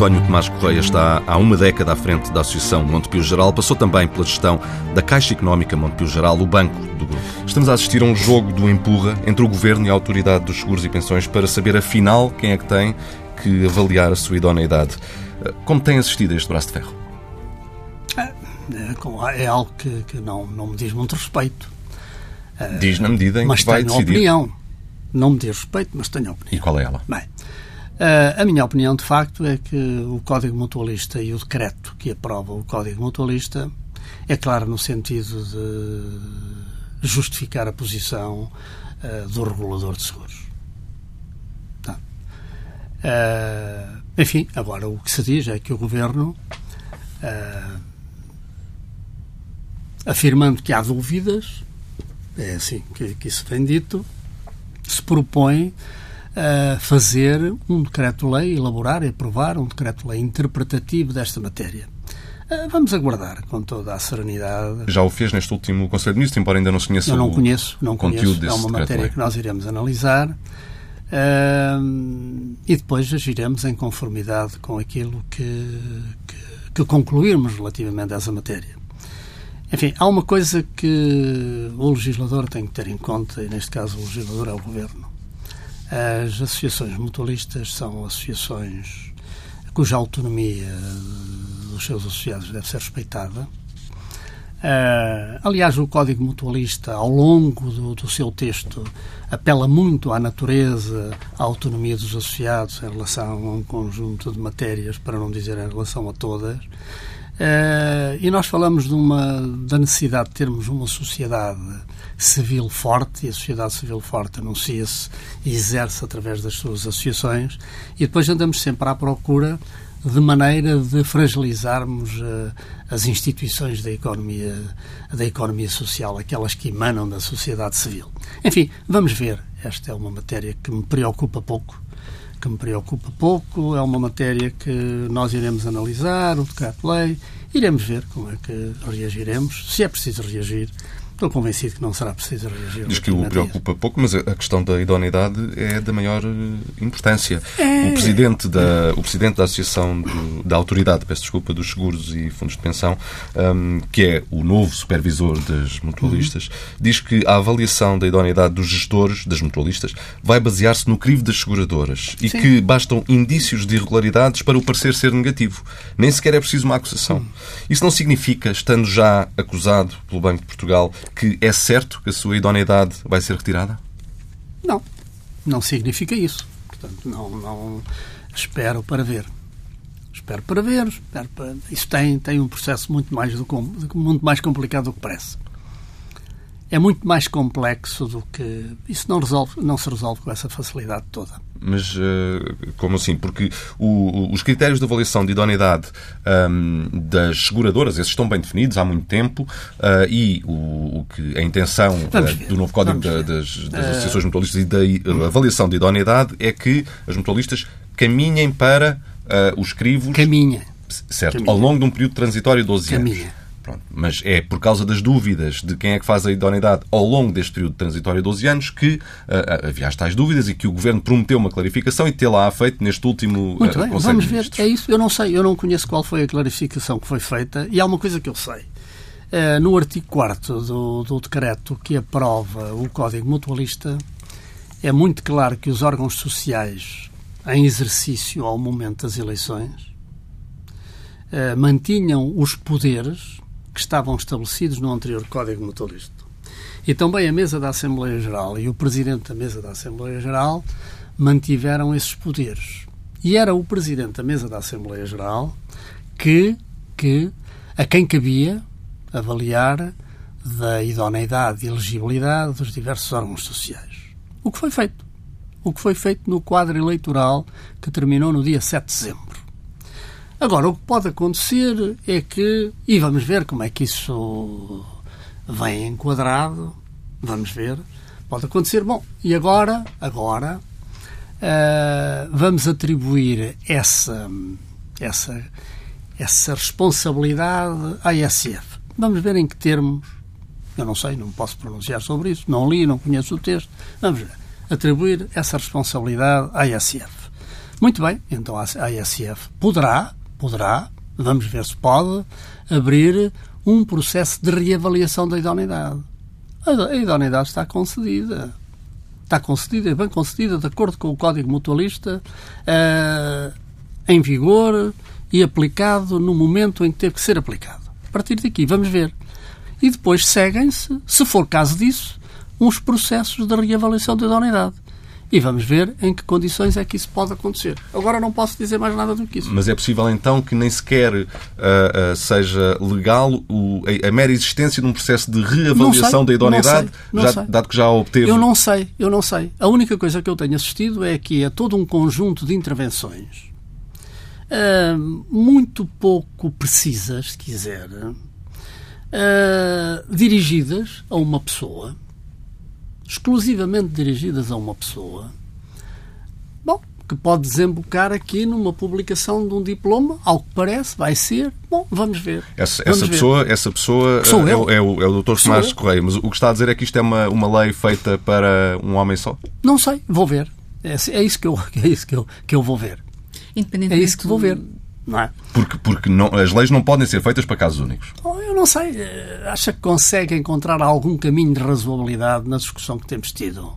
António Tomás Correia está há uma década à frente da Associação Montepio Geral, passou também pela gestão da Caixa Económica Montepio Geral, o banco do grupo. Estamos a assistir a um jogo do empurra entre o Governo e a Autoridade dos Seguros e Pensões para saber, afinal, quem é que tem que avaliar a sua idoneidade. Como tem assistido a este braço de ferro? É, é algo que, que não, não me diz muito respeito. Diz na medida em mas que vai tenho decidir. opinião. Não me diz respeito, mas tenho opinião. E qual é ela? Bem, eh, a minha opinião, de facto, é que o Código Mutualista e o decreto que aprova o Código Mutualista é claro no sentido de justificar a posição uh, do regulador de seguros. Tá. Uh, enfim, agora o que se diz é que o Governo, uh, afirmando que há dúvidas, é assim que, que isso vem dito, se propõe a fazer um decreto-lei, elaborar e aprovar um decreto-lei interpretativo desta matéria. Vamos aguardar com toda a serenidade. Já o fez neste último Conselho de Ministros, embora ainda não se conheça Eu não o conheço, não conteúdo conheço. É uma matéria que nós iremos analisar uh, e depois agiremos em conformidade com aquilo que, que, que concluirmos relativamente a essa matéria. Enfim, há uma coisa que o legislador tem que ter em conta, e neste caso o legislador é o Governo. As associações mutualistas são associações cuja autonomia dos seus associados deve ser respeitada. Uh, aliás, o Código Mutualista, ao longo do, do, seu texto, apela muito à natureza, à autonomia dos associados em relação a um conjunto de matérias, para não dizer em relação a todas. Uh, e nós falamos de uma, da necessidade de termos uma sociedade civil forte, e a sociedade civil forte anuncia-se e exerce através das suas associações, e depois andamos sempre à procura de maneira de fragilizarmos uh, as instituições da economia, da economia social, aquelas que emanam da sociedade civil. Enfim, vamos ver. Esta é uma matéria que me preocupa pouco, que me preocupa pouco, é uma matéria que nós iremos analisar, o decreto-lei, iremos ver como é que reagiremos, se é preciso reagir, Estou convencido que não será preciso reagir. Diz que o preocupa pouco, mas a questão da idoneidade é da maior eh, importância. É... O, presidente da, o presidente da Associação do, da Autoridade, peço desculpa, dos Seguros e Fundos de Pensão, um, que é o novo supervisor das mutualistas, uhum. diz que a avaliação da idoneidade dos gestores das mutualistas vai basear-se no crivo das seguradoras e Sim. que bastam indícios de irregularidades para o parecer ser negativo. Nem sequer é preciso uma acusação. Uhum. Isso não significa, estando já acusado pelo Banco de Portugal, que é certo que a sua idoneidade vai ser retirada? Não, não significa isso. Portanto, não, não espero para ver. Espero para ver. Espero para... Isso tem, tem um processo muito mais, do, muito mais complicado do que parece. É muito mais complexo do que. Isso não, resolve, não se resolve com essa facilidade toda. Mas uh, como assim? Porque o, os critérios de avaliação de idoneidade um, das seguradoras, esses estão bem definidos há muito tempo uh, e o, o, que a intenção uh, do novo Código da, das, das Associações Mutualistas e da avaliação de idoneidade é que as mutualistas caminhem para os crivos. Caminha. Certo, Caminha. ao longo de um período transitório de 12 Caminha. Pronto. Mas é por causa das dúvidas de quem é que faz a idoneidade ao longo deste período transitório de 12 anos que uh, havia as tais dúvidas e que o Governo prometeu uma clarificação e tê-la feito neste último Muito uh, bem, Conselho vamos ver. É isso, eu não sei, eu não conheço qual foi a clarificação que foi feita e há uma coisa que eu sei. Uh, no artigo 4 do, do decreto que aprova o Código Mutualista, é muito claro que os órgãos sociais em exercício ao momento das eleições mantinham os poderes que estavam estabelecidos no anterior Código Mutualista. E também a mesa da Assembleia Geral e o presidente da mesa da Assembleia Geral mantiveram esses poderes. E era o presidente da mesa da Assembleia Geral que, que a quem cabia avaliar da idoneidade e elegibilidade dos diversos órgãos sociais. O que foi feito? O que foi feito no quadro eleitoral que terminou no dia 7 de dezembro. Agora, o que pode acontecer é que, e vamos ver como é que isso vem enquadrado, vamos ver, pode acontecer, bom, e agora, agora, uh, vamos atribuir essa, essa, essa responsabilidade à ISF. Vamos ver em que termos, eu não sei, não posso pronunciar sobre isso, não li, não conheço o texto, vamos ver, atribuir essa responsabilidade à ISF. Muito bem, então a ISF poderá, poderá, vamos ver se pode, abrir um processo de reavaliação da idoneidade. A idoneidade está concedida. Está concedida, é bem concedida, de acordo com o Código Mutualista, uh, em vigor e aplicado no momento em que teve que ser aplicado. A partir daqui, vamos ver. E depois seguem-se, se for caso disso, uns processos de reavaliação da idoneidade e vamos ver em que condições é que isso pode acontecer. Agora não posso dizer mais nada do que isso. Mas é possível então que nem sequer uh, uh, seja legal o, a, a, mera existência de um processo de reavaliação sei, da idoneidade, não sei, não já, dado que já obteve. Eu não sei, eu não sei. A única coisa que eu tenho assistido é que é todo um conjunto de intervenções uh, muito pouco precisas, se quiser, dirigidas a uma pessoa exclusivamente dirigidas a uma pessoa, bom, que pode desembocar aqui numa publicação de um diploma, ao que parece, vai ser. Bom, vamos ver. Essa, vamos essa ver. pessoa, essa pessoa Sou é, eu. é, o, é o Dr. Tomás Correia, mas o que está a dizer é que isto é uma, uma lei feita para um homem só? Não sei, vou ver. É, é isso, que eu, é isso que, eu, que eu vou ver. É isso que vou ver. Não é? Porque, porque não, as leis não podem ser feitas para casos únicos. Oh, eu não sei. Eh, acha que consegue encontrar algum caminho de razoabilidade na discussão que temos tido?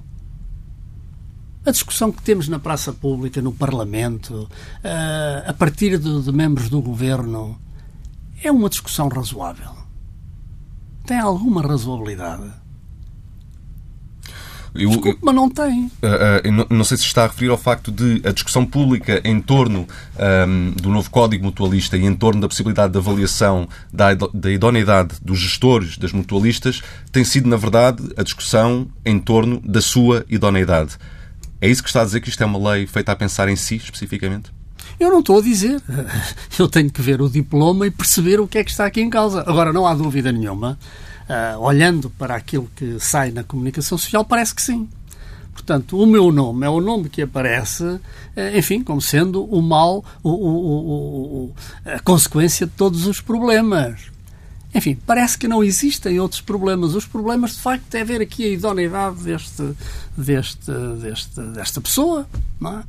A discussão que temos na praça pública, no Parlamento, uh, a partir de, de membros do governo, é uma discussão razoável. Tem alguma razoabilidade? Eu, Desculpe, mas não tem. Uh, uh, não, não, sei se está a referir ao facto de a discussão pública em torno um, do novo Código Mutualista e em torno da possibilidade de avaliação da, da idoneidade dos gestores das mutualistas tem sido, na verdade, a discussão em torno da sua idoneidade. É isso que está a dizer que isto é uma lei feita a pensar em si, especificamente? Eu não estou a dizer. Eu tenho que ver o diploma e perceber o que é que está aqui em causa. Agora, não há dúvida nenhuma uh, olhando para aquilo que sai na comunicação social, parece que sim. Portanto, o meu nome é o nome que aparece, uh, enfim, como sendo o mal, o, o, o, a consequência de todos os problemas. Enfim, parece que não existem outros problemas. Os problemas, de facto, é ver aqui a idoneidade deste, deste, deste, desta pessoa. Não é?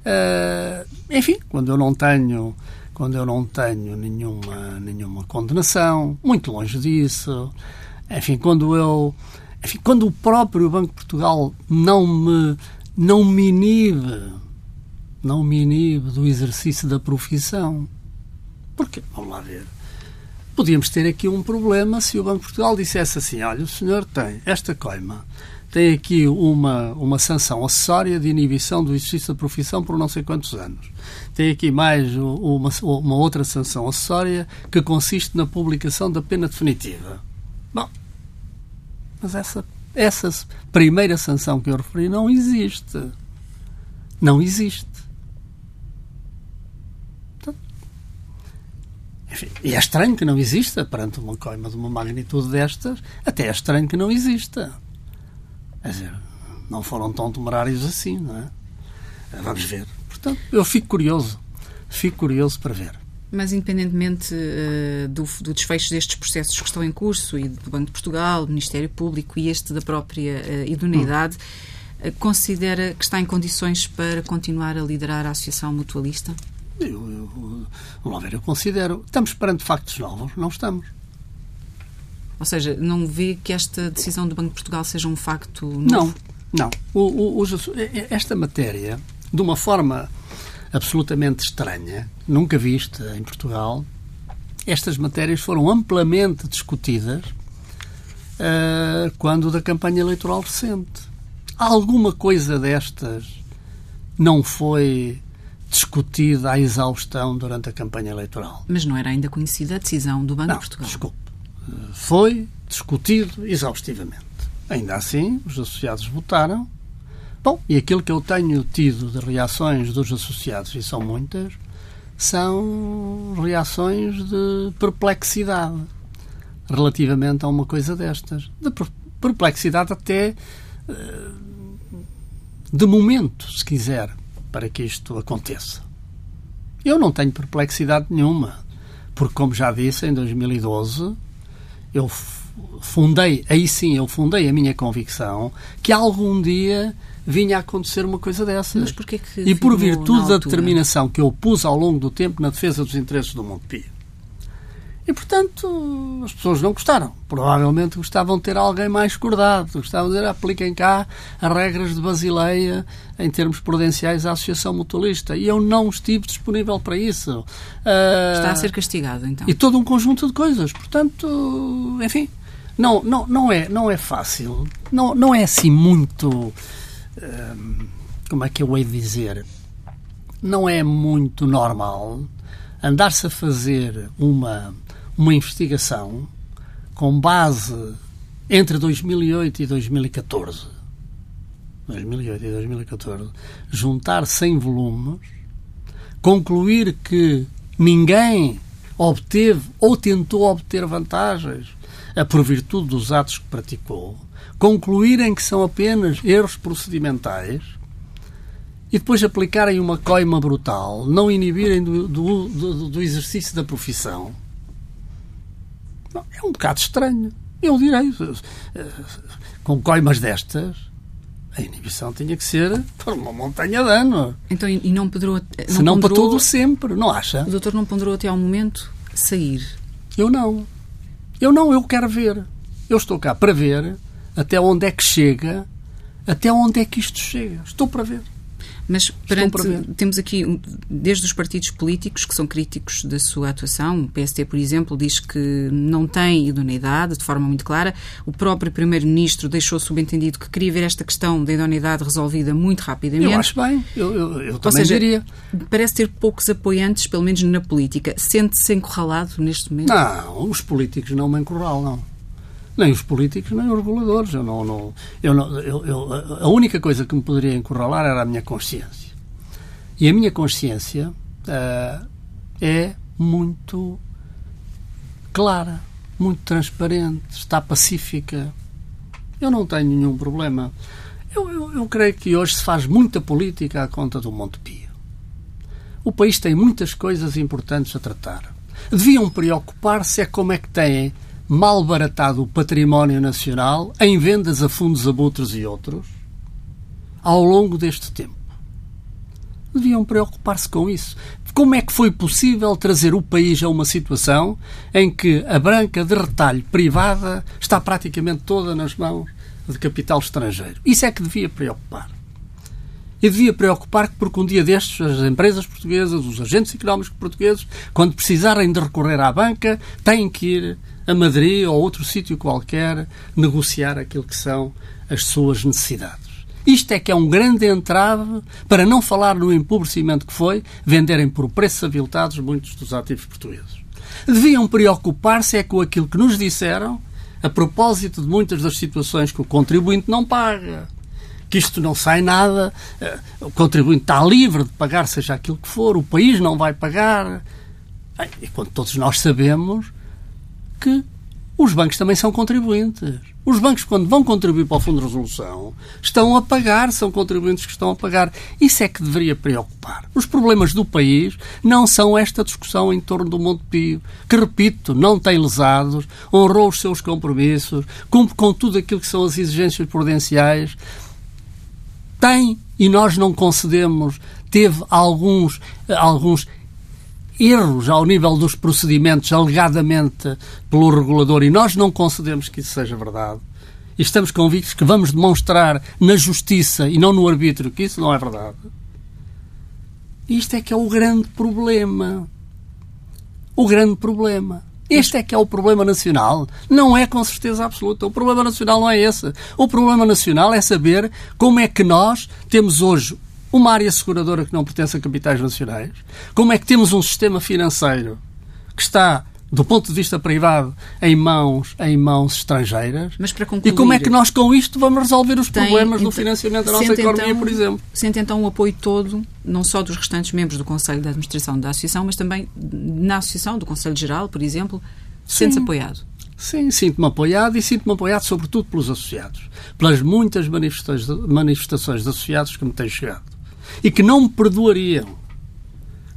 Uh, enfim, quando eu não tenho quando eu não tenho nenhuma, nenhuma condenação, muito longe disso. Enfim, quando eu. Enfim, quando o próprio Banco de Portugal não me, não me inibe, não me inibe do exercício da profissão. Porque, vamos lá ver, podíamos ter aqui um problema se o Banco de Portugal dissesse assim: olha, o senhor tem esta coima tem aqui uma, uma sanção acessória de inibição do exercício da profissão por não sei quantos anos. Tem aqui mais uma, uma outra sanção acessória que consiste na publicação da pena definitiva. Bom, mas essa, essa primeira sanção que eu referi não existe. Não existe. Enfim, e é estranho que não exista perante uma coima de uma magnitude destas, até é estranho que não exista. Quer dizer, não foram tão temerários assim, não é? Vamos ver. Portanto, eu fico curioso. Fico curioso para ver. Mas, independentemente uh, do, do, desfecho destes processos que estão em curso, e do Banco de Portugal, do Ministério Público e este da própria uh, idoneidade, uh, considera que está em condições para continuar a liderar a Associação Mutualista? Eu, eu, vamos lá ver, eu considero. Estamos perante factos novos? Não estamos. Ou seja, não vê que esta decisão do Banco de Portugal seja um facto novo? Não, não. O, o, esta matéria, de uma forma absolutamente estranha, nunca vista em Portugal, estas matérias foram amplamente discutidas uh, quando da campanha eleitoral recente. Alguma coisa destas não foi discutida à exaustão durante a campanha eleitoral. Mas não era ainda conhecida a decisão do Banco não, de Portugal? Desculpe foi discutido exaustivamente. Ainda assim, os associados votaram. Bom, e aquilo que eu tenho tido de reações dos associados, e são muitas, são reações de perplexidade relativamente a uma coisa destas. De perplexidade até eh, de momento, se quiser, para que isto aconteça. Eu não tenho perplexidade nenhuma, porque, como já disse, em 2012 eu fundei, aí sim, eu fundei a minha convicção que algum dia vinha a acontecer uma coisa dessas. Mas porquê que e por virtude da determinação que eu pus ao longo do tempo na defesa dos interesses do Montepio. E, portanto, as pessoas não gostaram. Provavelmente gostavam de ter alguém mais escordado. Gostavam de dizer, apliquem cá as regras de Basileia em termos prudenciais à Associação Mutualista. E eu não estive disponível para isso. Uh, Está a ser castigado, então. E todo um conjunto de coisas. Portanto, enfim, não, não, não, é, não é fácil. Não, não é assim muito como é que eu hei de dizer? Não é muito normal andar-se a fazer uma, uma investigação com base entre 2008 e 2014. 2008 e 2014. Juntar 100 volumes, concluir que ninguém obteve ou tentou obter vantagens por virtude dos atos que praticou concluírem que são apenas erros procedimentais e depois aplicarem uma coima brutal, não inibirem do, do, do, do exercício da profissão, é um bocado estranho. Eu direi, eh, com coimas destas, a inibição tinha que ser por uma montanha de anos. Então, e não ponderou... Não Se não ponderou, para todo sempre, não acha? O doutor não ponderou até ao momento sair? Eu não. Eu não, eu quero ver. Eu estou cá para ver até onde é que chega, até onde é que isto chega. Estou para ver. Mas perante, temos aqui, desde os partidos políticos que são críticos da sua atuação, o PST, por exemplo, diz que não tem idoneidade, de forma muito clara. O próprio Primeiro-Ministro deixou subentendido que queria ver esta questão da idoneidade resolvida muito rapidamente. Eu acho bem, eu, eu, eu também seja, diria. Parece ter poucos apoiantes, pelo menos na política. Sente-se encurralado neste momento? Não, os políticos não me encurralam nem os políticos, nem os reguladores. Eu não, não, eu não, eu, eu, a única coisa que me poderia encurralar era a minha consciência. E a minha consciência uh, é muito clara, muito transparente, está pacífica. Eu não tenho nenhum problema. Eu, eu, eu creio que hoje se faz muita política à conta do Monte Pio. O país tem muitas coisas importantes a tratar. Deviam preocupar-se é como é que têm malbaratado o património nacional em vendas a fundos abutres e outros ao longo deste tempo. Deviam preocupar-se com isso. Como é que foi possível trazer o país a uma situação em que a branca de retalho privada está praticamente toda nas mãos de capital estrangeiro? Isso é que devia preocupar. E devia preocupar que, porque um dia destes, as empresas portuguesas, os agentes económicos portugueses, quando precisarem de recorrer à banca, têm que ir a Madrid ou outro sítio qualquer negociar aquilo que são as suas necessidades. Isto é que é um grande entrave, para não falar no empobrecimento que foi, venderem por preços aviltados muitos dos ativos portugueses. Deviam preocupar-se é com aquilo que nos disseram a propósito de muitas das situações que o contribuinte não paga. Que isto não sai nada, eh, o contribuinte está livre de pagar seja aquilo que for, o país não vai pagar. E quando todos nós sabemos que os bancos também são contribuintes. Os bancos, quando vão contribuir para o Fundo de Resolução, estão a pagar, são contribuintes que estão a pagar. Isso é que deveria preocupar. Os problemas do país não são esta discussão em torno do Monte Pio, que, repito, não tem lesados, honrou os seus compromissos, cumpre com tudo aquilo que são as exigências prudenciais. Tem, e nós não concedemos, teve alguns, alguns erros ao nível dos procedimentos alegadamente pelo regulador e nós não concedemos que isso seja verdade. E estamos convictos que vamos demonstrar na justiça e não no arbítrio que isso não é verdade. Isto é que é o grande problema. O grande problema. Este é que é o problema nacional. Não é com certeza absoluta. O problema nacional não é esse. O problema nacional é saber como é que nós temos hoje uma área seguradora que não pertence a capitais nacionais? Como é que temos um sistema financeiro que está do ponto de vista privado, em mãos, em mãos estrangeiras. Mas para concluir, e como é que nós, com isto, vamos resolver os tem, problemas do financiamento da nossa economia, então, por exemplo? Sente então o apoio todo, não só dos restantes membros do Conselho de Administração da Associação, mas também na Associação, do Conselho Geral, por exemplo, sente-se apoiado? Sim, sinto-me apoiado e sinto-me apoiado sobretudo pelos associados, pelas muitas manifestações, manifestações de associados que me têm chegado e que não me perdoariam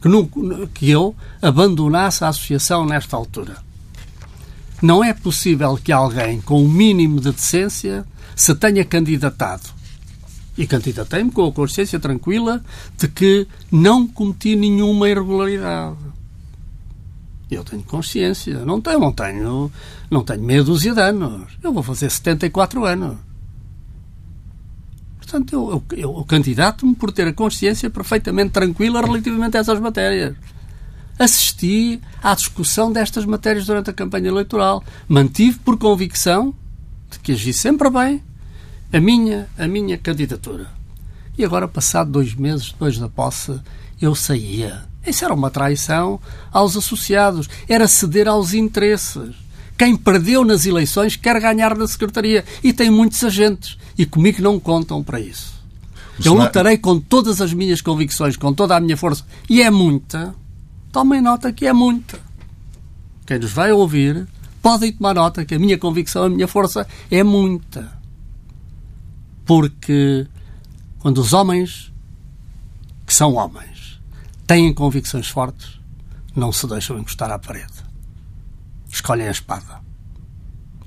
que, não, que eu abandonasse a associação nesta altura. Não é possível que alguém com o um mínimo de decência se tenha candidatado. E candidatei-me com a consciência tranquila de que não cometi nenhuma irregularidade. Eu tenho consciência, não tenho, não tenho, não tenho meia dúzia de anos. Eu vou fazer 74 anos. Portanto, eu, eu, eu candidato-me por ter a consciência perfeitamente tranquila relativamente a essas matérias. Assisti à discussão destas matérias durante a campanha eleitoral. Mantive por convicção de que agi sempre bem a minha, a minha candidatura. E agora, passado dois meses depois da posse, eu saía. Isso era uma traição aos associados, era ceder aos interesses. Quem perdeu nas eleições quer ganhar na Secretaria e tem muitos agentes e comigo não contam para isso. Eu lutarei com todas as minhas convicções, com toda a minha força, e é muita. Tomem nota que é muita. Quem nos vai ouvir podem tomar nota que a minha convicção, a minha força é muita. Porque quando os homens, que são homens, têm convicções fortes, não se deixam encostar à parede. Escolhem a espada.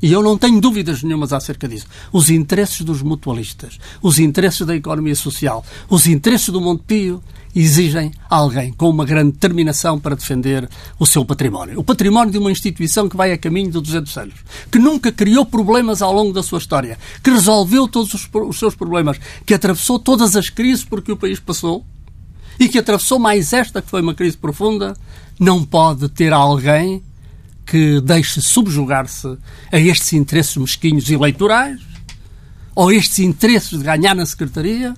E eu não tenho dúvidas nenhumas acerca disso. Os interesses dos mutualistas, os interesses da economia social, os interesses do Montepio exigem alguém com uma grande determinação para defender o seu património. O património de uma instituição que vai a caminho de 200 anos, que nunca criou problemas ao longo da sua história, que resolveu todos os, os seus problemas, que atravessou todas as crises por que o país passou e que atravessou mais esta, que foi uma crise profunda, não pode ter alguém que deixe subjugar-se a estes interesses mesquinhos eleitorais, ou estes interesses de ganhar na Secretaria,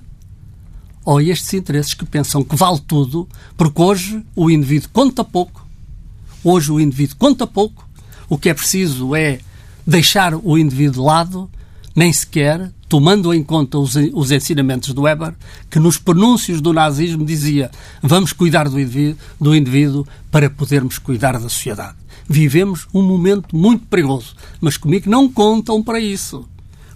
ou estes interesses que pensam que vale tudo, porque hoje o indivíduo conta pouco, hoje o indivíduo conta pouco, o que é preciso é deixar o indivíduo de lado, nem sequer tomando em conta os, os ensinamentos do Weber, que nos pronúncios do nazismo dizia vamos cuidar do indivíduo, do indivíduo para podermos cuidar da sociedade vivemos um momento muito perigoso. Mas comigo não contam para isso.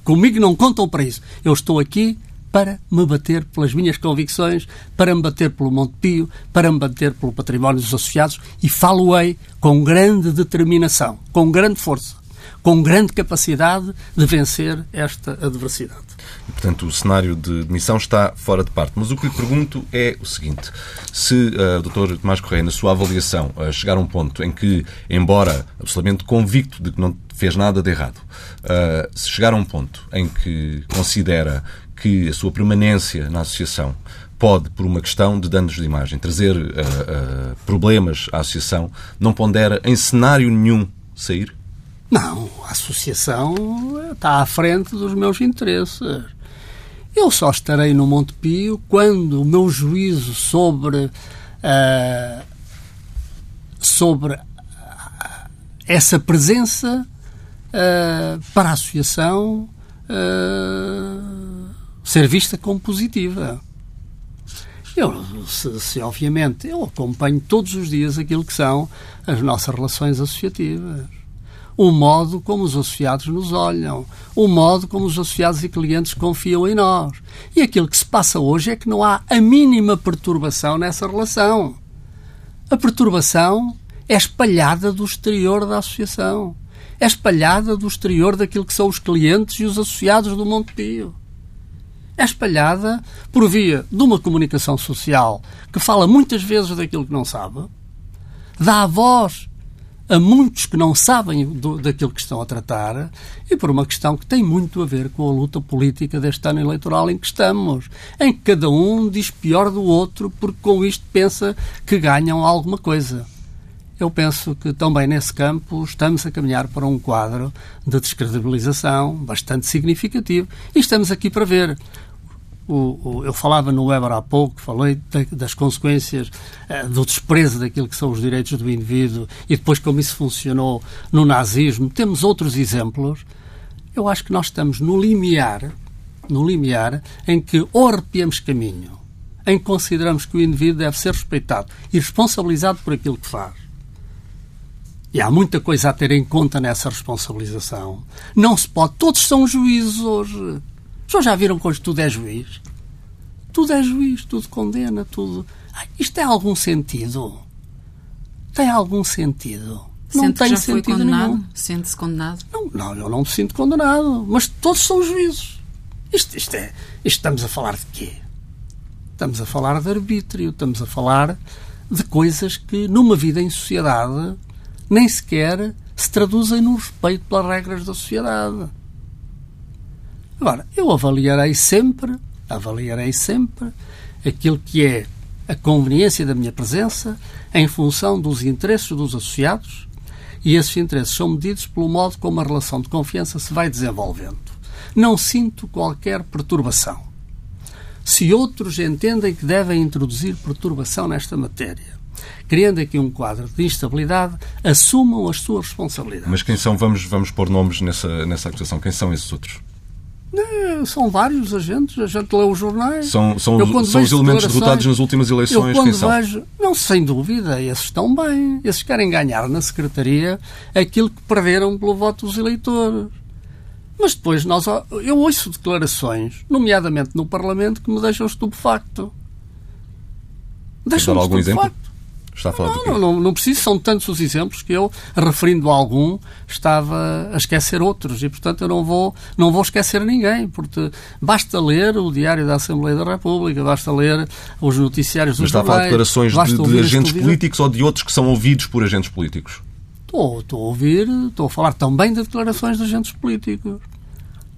Comigo não contam para isso. Eu estou aqui para me bater pelas minhas convicções, para me bater pelo Montepio, para me bater pelo património dos associados e falo-ei com grande determinação, com grande força, com grande capacidade de vencer esta adversidade. Portanto, o cenário de demissão está fora de parte. Mas o que lhe pergunto é o seguinte: se uh, o Dr. Tomás Correia, na sua avaliação, uh, chegar a um ponto em que, embora absolutamente convicto de que não fez nada de errado, uh, se chegar a um ponto em que considera que a sua permanência na associação pode, por uma questão de danos de imagem, trazer uh, problemas à associação, não pondera em cenário nenhum sair? Não, a associação está à frente dos meus interesses. Eu só estarei no Monte Pio quando o meu juízo sobre uh, sobre essa presença uh, para a associação uh, ser vista como positiva. Eu, se, se, obviamente, eu acompanho todos os dias aquilo que são as nossas relações associativas o modo como os associados nos olham, o modo como os associados e clientes confiam em nós. E aquilo que se passa hoje é que não há a mínima perturbação nessa relação. A perturbação é espalhada do exterior da associação. É espalhada do exterior daquilo que são os clientes e os associados do Montepio. É espalhada por via de uma comunicação social que fala muitas vezes daquilo que não sabe, dá voz a muitos que não sabem do, daquilo que estão a tratar e por uma questão que tem muito a ver com a luta política deste ano eleitoral em que estamos, em que cada um diz pior do outro porque com isto pensa que ganham alguma coisa. Eu penso que também nesse campo estamos a caminhar para um quadro de descredibilização bastante significativo e estamos aqui para ver O, o, eu falava no Weber há pouco, falei de, das consequências uh, do desprezo daquilo que são os direitos do indivíduo e depois como isso funcionou no nazismo. Temos outros exemplos. Eu acho que nós estamos no limiar, no limiar em que ou arrepiamos caminho, em que consideramos que o indivíduo deve ser respeitado e responsabilizado por aquilo que faz. E há muita coisa a ter em conta nessa responsabilização. Não se pode. Todos são juízes hoje pessoas já viram que hoje tudo é juiz? Tudo é juiz, tudo condena, tudo. Ai, isto tem algum sentido? Tem algum sentido? Não Sente tem já sentido nenhum. Sente-se condenado? Não, não, eu não me sinto condenado. Mas todos são juízes. Isto, isto é, isto estamos a falar de quê? Estamos a falar de arbítrio, estamos a falar de coisas que, numa vida em sociedade, nem sequer se traduzem no respeito pelas regras da sociedade. Agora, eu avaliarei sempre, avaliarei sempre aquilo que é a conveniência da minha presença em função dos interesses dos associados e esses interesses são medidos pelo modo como a relação de confiança se vai desenvolvendo. Não sinto qualquer perturbação. Se outros entendem que devem introduzir perturbação nesta matéria, criando aqui um quadro de instabilidade, assumam as suas responsabilidades. Mas quem são, vamos, vamos pôr nomes nessa, nessa acusação, quem são esses outros? São vários agentes, a gente lê os jornais. São, são, eu, são os elementos derrotados nas últimas eleições, eu, são? Vejo, não, sem dúvida, esses estão bem. Esses querem ganhar na Secretaria aquilo que perderam pelo voto dos eleitores. Mas depois nós, eu ouço declarações, nomeadamente no Parlamento, que me deixam estupefacto. Deixam-me algum exemplo? Está a falar não, não, não, não preciso, são tantos os exemplos que eu, referindo a algum, estava a esquecer outros e, portanto, eu não vou, não vou esquecer ninguém, porque basta ler o Diário da Assembleia da República, basta ler os noticiários dos Mas está a falar de declarações de, de agentes políticos ou de outros que são ouvidos por agentes políticos? Estou, estou a ouvir, estou a falar também de declarações de agentes políticos.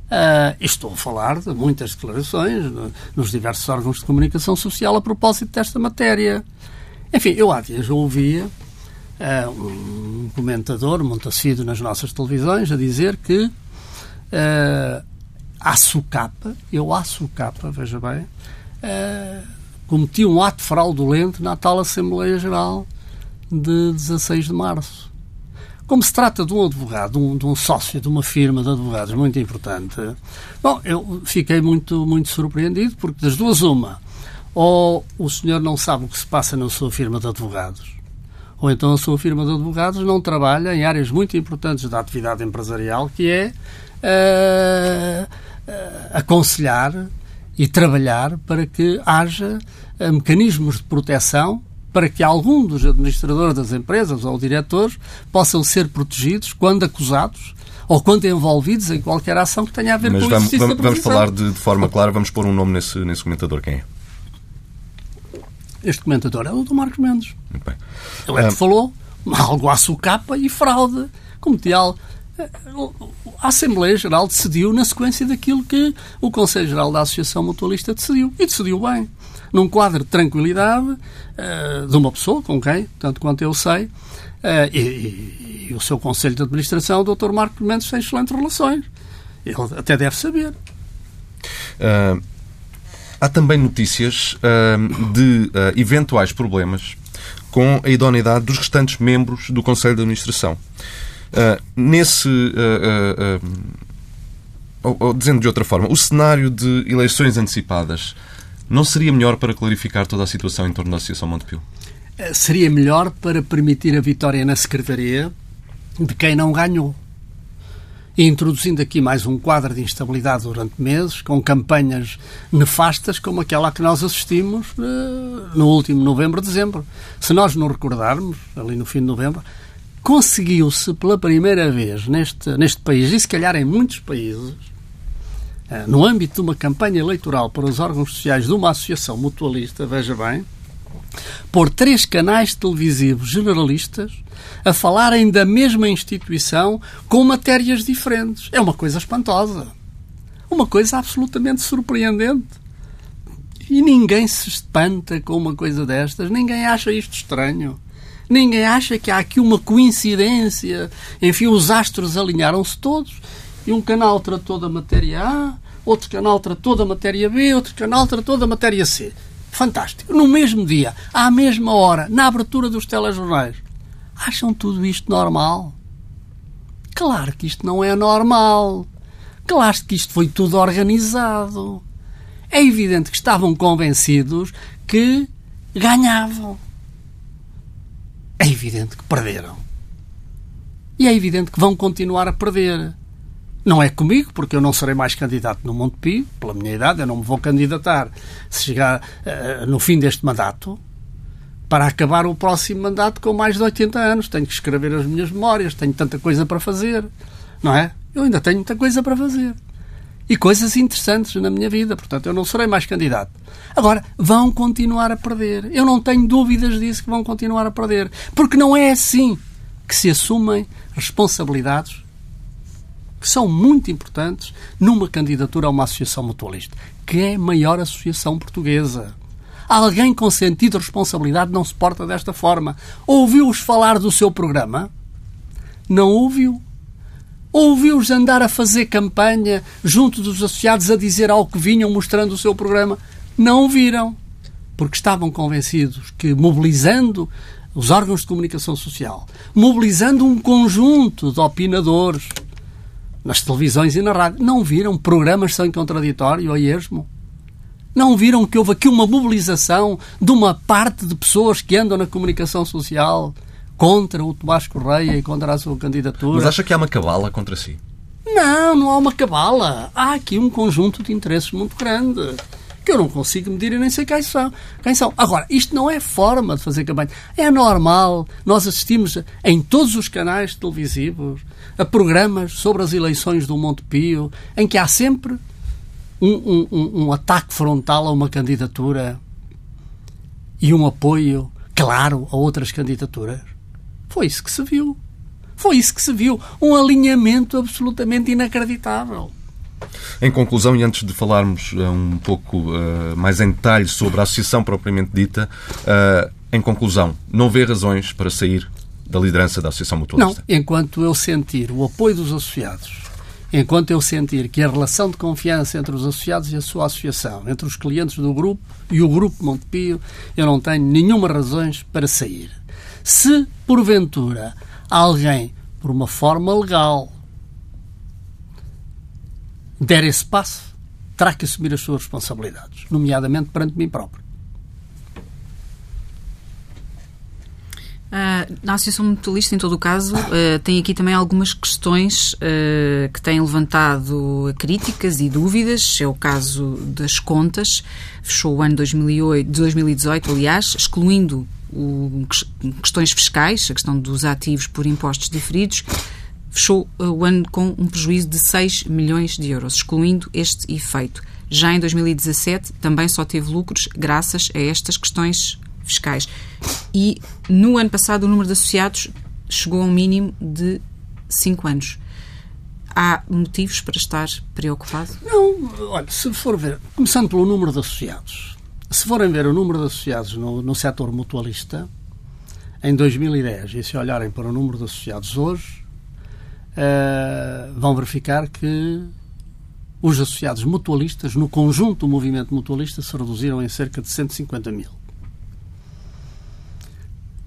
Uh, estou a falar de muitas declarações nos diversos órgãos de comunicação social a propósito desta matéria. Enfim, eu há dias ouvia uh, um comentador, Montacídio, nas nossas televisões, a dizer que uh, a SUCAPA, eu a SUCAPA, veja bem, uh, cometi um ato fraudulento na tal Assembleia Geral de 16 de março. Como se trata de um advogado, de um, de um, sócio de uma firma de advogados muito importante, bom, eu fiquei muito, muito surpreendido, porque das duas, uma, ou o senhor não sabe o que se passa na sua firma de advogados, ou então a sua firma de advogados não trabalha em áreas muito importantes da atividade empresarial, que é uh, uh, aconselhar e trabalhar para que haja uh, mecanismos de proteção para que algum dos administradores das empresas ou diretores possam ser protegidos quando acusados ou quando envolvidos em qualquer ação que tenha a ver Mas com vamos, isso. Vamos, vamos falar de, de, forma clara, vamos pôr um nome nesse, nesse comentador. Quem é? Este comentador é o do Marcos Mendes. Ele é que ah. falou algo à sucapa e fraude. Como tal, a Assembleia Geral decidiu na sequência daquilo que o Conselho Geral da Associação Mutualista decidiu. E decidiu bem. Num quadro de tranquilidade uh, de uma pessoa com quem, tanto quanto eu sei, uh, e, e, e, o seu Conselho de Administração, o Dr. Marcos Mendes, tem excelentes relações. Ele até deve saber. Uh, Há também notícias uh, de uh, eventuais problemas com a idoneidade dos restantes membros do Conselho de Administração. Uh, nesse. Ou, ou, dizendo de outra forma, o cenário de eleições antecipadas não seria melhor para clarificar toda a situação em torno da Associação Montepio? Eh, seria melhor para permitir a vitória na Secretaria de quem não ganhou introduzindo aqui mais um quadro de instabilidade durante meses, com campanhas nefastas como aquela que nós assistimos uh, no último novembro, dezembro. Se nós não recordarmos, ali no fim de novembro, conseguiu-se pela primeira vez neste, neste país, e se calhar em muitos países, uh, no âmbito de uma campanha eleitoral para os órgãos sociais de uma associação mutualista, veja bem, por três canais televisivos generalistas a falarem da mesma instituição com matérias diferentes. É uma coisa espantosa. Uma coisa absolutamente surpreendente. E ninguém se espanta com uma coisa destas, ninguém acha isto estranho. Ninguém acha que há aqui uma coincidência. Enfim, os astros alinharam-se todos e um canal tratou da matéria A, outro canal tratou da matéria B, outro canal tratou da matéria C. Fantástico. No mesmo dia, à mesma hora, na abertura dos telejornais. Acham tudo isto normal? Claro que isto não é normal. Claro que isto foi tudo organizado. É evidente que estavam convencidos que ganhavam. É evidente que perderam. E é evidente que vão continuar a perder. Não é comigo, porque eu não serei mais candidato no Montepio, pela minha idade, eu não me vou candidatar se chegar uh, no fim deste mandato para acabar o próximo mandato com mais de 80 anos. Tenho que escrever as minhas memórias, tenho tanta coisa para fazer, não é? Eu ainda tenho muita coisa para fazer. E coisas interessantes na minha vida, portanto, eu não serei mais candidato. Agora, vão continuar a perder. Eu não tenho dúvidas disso que vão continuar a perder. Porque não é assim que se assumem responsabilidades que são muito importantes numa candidatura a uma associação mutualista, que é a maior associação portuguesa. Alguém com sentido de responsabilidade não se porta desta forma. Ouviu-os falar do seu programa? Não ouviu? Ouviu-os andar a fazer campanha junto dos associados a dizer algo que vinham mostrando o seu programa? Não viram. Porque estavam convencidos que, mobilizando os órgãos de comunicação social, mobilizando um conjunto de opinadores, nas televisões e na rádio. Não viram programas sem contraditório a esmo? Não viram que houve aqui uma mobilização de uma parte de pessoas que andam na comunicação social contra o Tomás Correia e contra a sua candidatura? Mas acha que há uma cabala contra si? Não, não há uma cabala. Há aqui um conjunto de interesses muito grande que eu não consigo medir e nem sei quem são. Quem são. Agora, isto não é forma de fazer campanha. É normal. Nós assistimos em todos os canais televisivos a programas sobre as eleições do Monte Pio em que há sempre um, um, um ataque frontal a uma candidatura e um apoio claro a outras candidaturas. Foi isso que se viu. Foi isso que se viu. Um alinhamento absolutamente inacreditável. Em conclusão, e antes de falarmos uh, um pouco uh, mais em detalhe sobre a associação propriamente dita, uh, em conclusão, não vê razões para sair da liderança da Associação Mutualista? Não, enquanto eu sentir o apoio dos associados, enquanto eu sentir que a relação de confiança entre os associados e a sua associação, entre os clientes do grupo e o grupo Montepio, eu não tenho nenhuma razões para sair. Se, porventura, alguém, por uma forma legal, der esse passo, terá que assumir as suas responsabilidades, nomeadamente perante mim próprio. Uh, na Associação Mutualista, em todo o caso, uh, tem aqui também algumas questões uh, que têm levantado críticas e dúvidas. É o caso das contas. Fechou o ano 2008, 2018, aliás, excluindo o, questões fiscais, a questão dos ativos por impostos diferidos, fechou o ano com um prejuízo de 6 milhões de euros, excluindo este efeito. Já em 2017 também só teve lucros graças a estas questões fiscais. E no ano passado o número de associados chegou a um mínimo de 5 anos. Há motivos para estar preocupado? Não, olha, se for ver, começando pelo número de associados, se forem ver o número de associados no, no setor mutualista, em 2010, e se olharem para o número de associados hoje, uh, vão verificar que os associados mutualistas, no conjunto do movimento mutualista, se reduziram em cerca de 150 mil.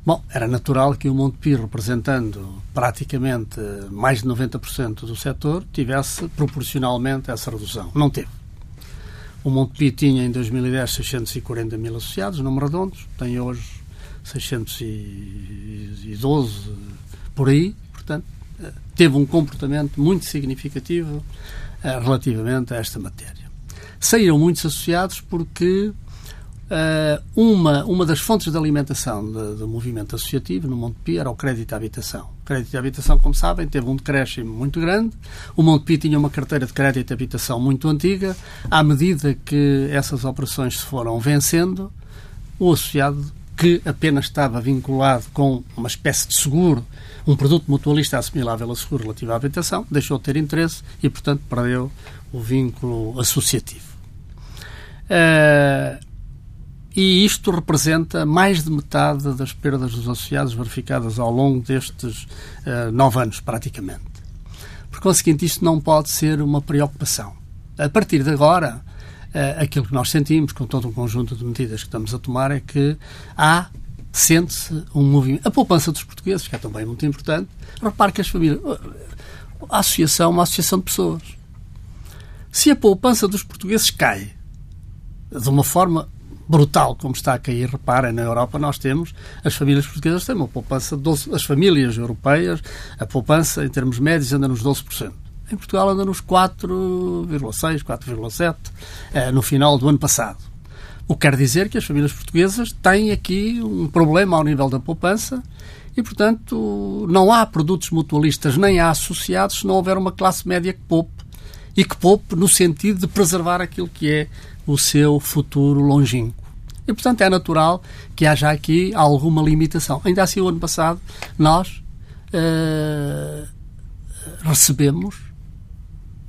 Bom, era natural que o Montepio, representando praticamente mais de 90% do setor, tivesse proporcionalmente essa redução. Não teve. O Montepio tinha em 2010 640 mil associados, número redondos, tem hoje 612 por aí, portanto, teve um comportamento muito significativo uh, relativamente a esta matéria. Saíram muitos associados porque uma, uma das fontes de alimentação do movimento associativo no Montepio era o crédito à habitação. O crédito à habitação, como sabem, teve um decréscimo muito grande. O Montepio tinha uma carteira de crédito à habitação muito antiga. À medida que essas operações se foram vencendo, o associado que apenas estava vinculado com uma espécie de seguro um produto mutualista assimilável a seguro relativo à habitação, deixou de ter interesse e, portanto, perdeu o vínculo associativo. Uh, e isto representa mais de metade das perdas dos associados verificadas ao longo destes uh, nove anos, praticamente. Por conseguinte, isto não pode ser uma preocupação. A partir de agora, uh, aquilo que nós sentimos, com todo um conjunto de medidas que estamos a tomar, é que há, sente-se um movimento. A poupança dos portugueses, que é também muito importante, repare que as famílias. A associação é uma associação de pessoas. Se a poupança dos portugueses cai de uma forma brutal como está a cair, reparem, na Europa nós temos, as famílias portuguesas têm uma poupança, 12, as famílias europeias, a poupança em termos médios anda nos 12%. Em Portugal anda nos 4,6, 4,7 eh, no final do ano passado. O que quer dizer que as famílias portuguesas têm aqui um problema ao nível da poupança e, portanto, não há produtos mutualistas nem há associados se não houver uma classe média que poupe e que poupe no sentido de preservar aquilo que é o seu futuro longínquo. E, portanto, é natural que haja aqui alguma limitação. Ainda assim, o ano passado, nós uh, recebemos,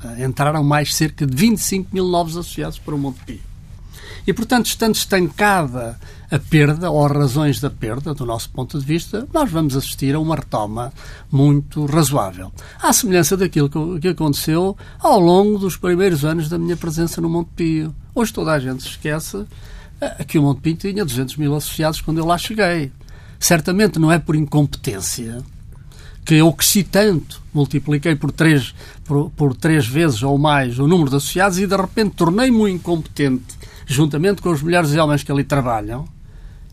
uh, entraram mais cerca de 25 mil novos associados para o Montepio. E, portanto, estando estancada a perda, ou razões da perda, do nosso ponto de vista, nós vamos assistir a uma retoma muito razoável. À semelhança daquilo que, que aconteceu ao longo dos primeiros anos da minha presença no Montepio. Hoje toda a gente se esquece que o Montepio tinha 200 mil associados quando eu lá cheguei. Certamente não é por incompetência que eu cresci tanto, multipliquei por três, por, por três vezes ou mais o número de associados e de repente tornei-me incompetente juntamente com as mulheres e homens que ali trabalham,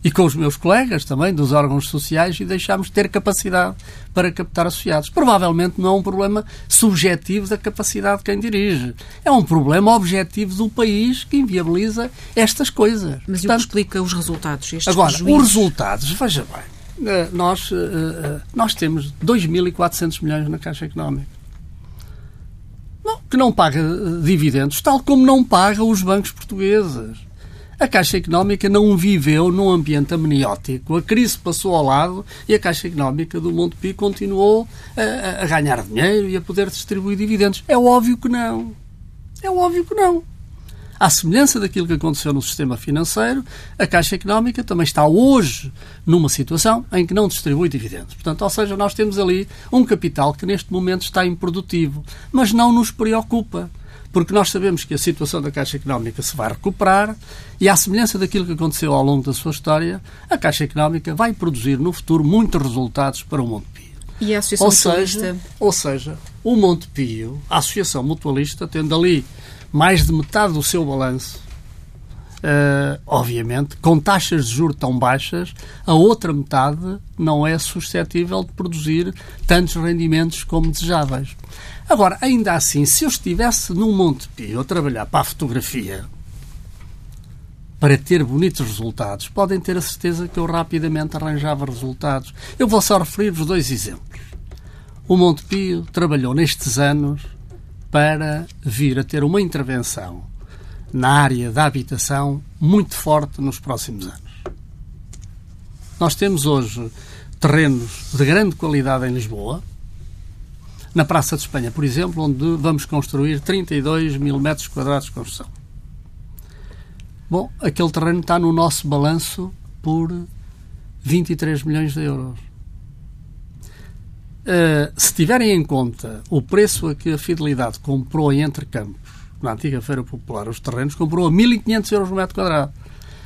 e com os meus colegas também dos órgãos sociais e deixámos de ter capacidade para captar associados. Provavelmente não é um problema subjetivo da capacidade de quem dirige. É um problema objetivo do país que inviabiliza estas coisas. Mas Portanto, explica os resultados? Estes agora, prejuízos? os resultados, veja bem, eh, nós, eh, eh, nós temos 2.400 milhões na Caixa Económica que não paga dividendos, tal como não paga os bancos portugueses. A Caixa Económica não viveu num ambiente amniótico. A crise passou ao lado e a Caixa Económica do Montepio continuou a, a ganhar dinheiro e a poder distribuir dividendos. É óbvio que não. É óbvio que não. À semelhança daquilo que aconteceu no sistema financeiro, a Caixa Económica também está hoje numa situação em que não distribui dividendos. Portanto, ou seja, nós temos ali um capital que neste momento está improdutivo, mas não nos preocupa porque nós sabemos que a situação da Caixa Económica se vai recuperar e, à semelhança daquilo que aconteceu ao longo da sua história, a Caixa Económica vai produzir no futuro muitos resultados para o Monte Pio. E a Associação ou Mutualista? Seja, ou seja, o Monte Pio, a Associação Mutualista, tendo ali mais de metade do seu balanço, uh, obviamente, com taxas de juros tão baixas, a outra metade não é suscetível de produzir tantos rendimentos como desejáveis. Agora, ainda assim, se eu estivesse num Monte Pio a trabalhar para a fotografia, para ter bonitos resultados, podem ter a certeza que eu rapidamente arranjava resultados. Eu vou só referir-vos dois exemplos. O Monte Pio trabalhou nestes anos para vir a ter uma intervenção na área da habitação muito forte nos próximos anos. Nós temos hoje terrenos de grande qualidade em Lisboa, na Praça de Espanha, por exemplo, onde vamos construir 32 mil metros quadrados de construção. Bom, aquele terreno está no nosso balanço por 23 milhões de euros. Uh, se tiverem em conta o preço a que a Fidelidade comprou em Entre Campos, na antiga Feira Popular, os terrenos, comprou a 1.500 euros por metro quadrado.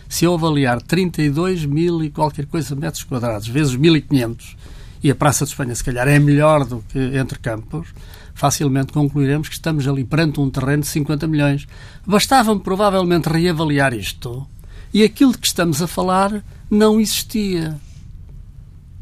Se eu avaliar 32 mil e qualquer coisa metros quadrados vezes 1.500, e a Praça de Espanha se calhar é melhor do que Entre Campos, facilmente concluiremos que estamos ali perante um terreno de 50 milhões. Bastava-me provavelmente reavaliar isto e aquilo de que estamos a falar não existia.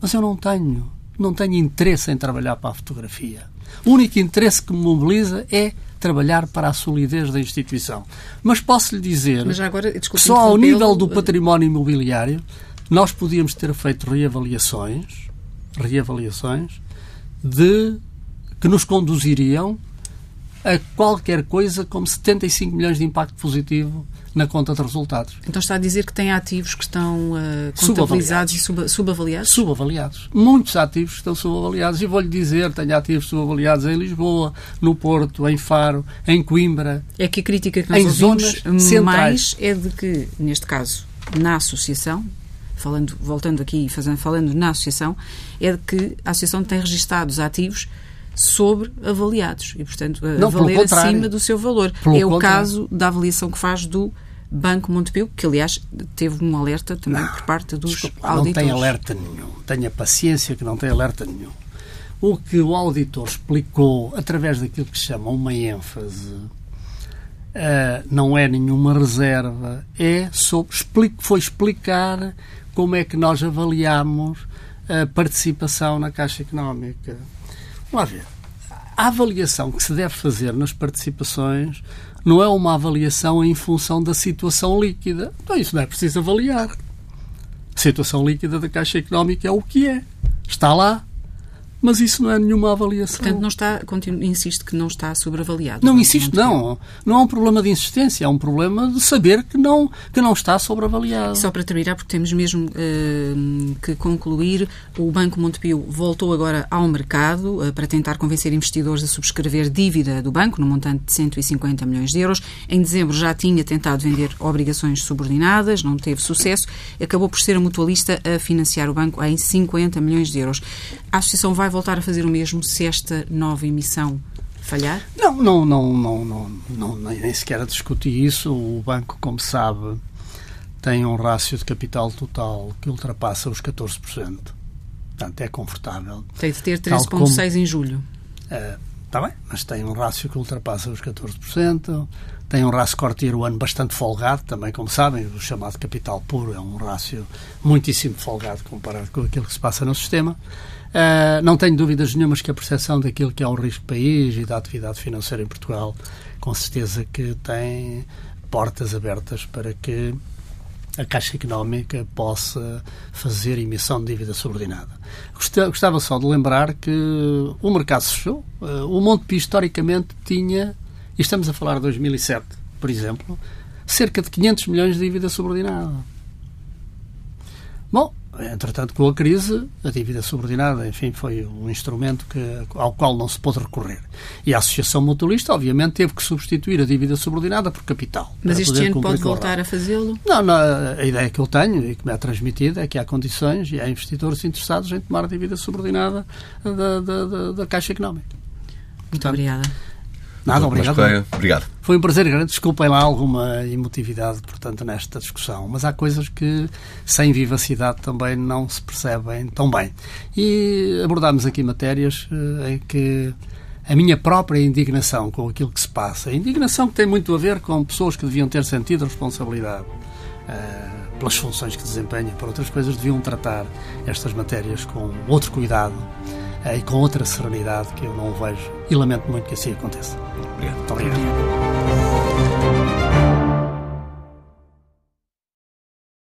Mas eu não tenho não tenho interesse em trabalhar para a fotografia. O único interesse que me mobiliza é trabalhar para a solidez da instituição. Mas posso lhe dizer agora, que só ao nível do património imobiliário nós podíamos ter feito reavaliações, reavaliações de que nos conduziriam a qualquer coisa como 75 milhões de impacto positivo na conta de resultados. Então está a dizer que tem ativos que estão uh, contabilizados e sub, subavaliados? Subavaliados. Muitos ativos estão subavaliados. E vou-lhe dizer, tenho ativos subavaliados em Lisboa, no Porto, em Faro, em Coimbra. É que a crítica que nós em ouvimos zonas mais é de que, neste caso, na associação, falando, voltando aqui e fazendo, falando na associação, é de que a associação tem registados ativos sobre avaliados e, portanto, não, valer acima do seu valor. Pelo é o contrário. caso da avaliação que faz do Banco Montepio, que aliás teve um alerta também não, por parte dos desculpa, auditores. Não tem alerta nenhum. Tenha paciência que não tem alerta nenhum. O que o auditor explicou através daquilo que se chama uma ênfase Uh, não é nenhuma reserva, é sobre, foi explicar como é que nós avaliamos a participação na Caixa Económica. Vamos lá ver. A avaliação que se deve fazer nas participações não é uma avaliação em função da situação líquida. Então isso não é preciso avaliar. A situação líquida da Caixa Económica é o que é. Está lá. Mas isso não é nenhuma avaliação. Portanto, não está, continuo, insiste que não está sobreavaliado. Não, insisto, não. Não é um problema de insistência, é um problema de saber que não, que não está sobreavaliado. Só para terminar, porque temos mesmo uh, que concluir, o Banco Montepio voltou agora ao mercado uh, para tentar convencer investidores a subscrever dívida do banco, no montante de 150 milhões de euros. Em dezembro já tinha tentado vender obrigações subordinadas, não teve sucesso. Acabou por ser a mutualista a financiar o banco em 50 milhões de euros. A Associação vai voltar a fazer o mesmo se esta nova emissão falhar? Não, não, não, não, não, não nem sequer a discutir isso. O banco, como sabe, tem um rácio de capital total que ultrapassa os 14%. Portanto, é confortável. Tem de ter 13,6 em julho. Está uh, bem, mas tem um rácio que ultrapassa os 14%, tem um rácio corteiro ano bastante folgado, também, como sabem, o chamado capital puro é um rácio muitíssimo folgado comparado com aquilo que se passa no sistema. Uh, não tenho dúvidas nenhumas que a percepção daquilo que é o risco país e da atividade financeira em Portugal, com certeza que tem portas abertas para que a Caixa Económica possa fazer emissão de dívida subordinada. Gostava só de lembrar que o mercado se fechou. Uh, o Montepio, historicamente, tinha, e estamos a falar de 2007, por exemplo, cerca de 500 milhões de dívida subordinada. Bom, Entretanto, com a crise, a dívida subordinada, enfim, foi um instrumento que, ao qual não se pôde recorrer. E a Associação Mutualista, obviamente, teve que substituir a dívida subordinada por capital. Mas este ano pode voltar a fazê-lo? Não, não, a ideia que eu tenho e que me é transmitida é que há condições e há investidores interessados em tomar a dívida subordinada da, da, da, da Caixa Económica. Muito Portanto, obrigada. Nada, obrigado. Obrigado. Foi um prazer grande. Desculpem lá alguma emotividade, portanto, nesta discussão. Mas há coisas que, sem vivacidade, também não se percebem tão bem. E abordámos aqui matérias uh, em que a minha própria indignação com aquilo que se passa, a indignação que tem muito a ver com pessoas que deviam ter sentido responsabilidade uh, pelas funções que desempenham, por outras coisas, deviam tratar estas matérias com outro cuidado e com outra serenidade que eu não vejo e lamento muito que assim aconteça. Obrigado. Muito obrigado.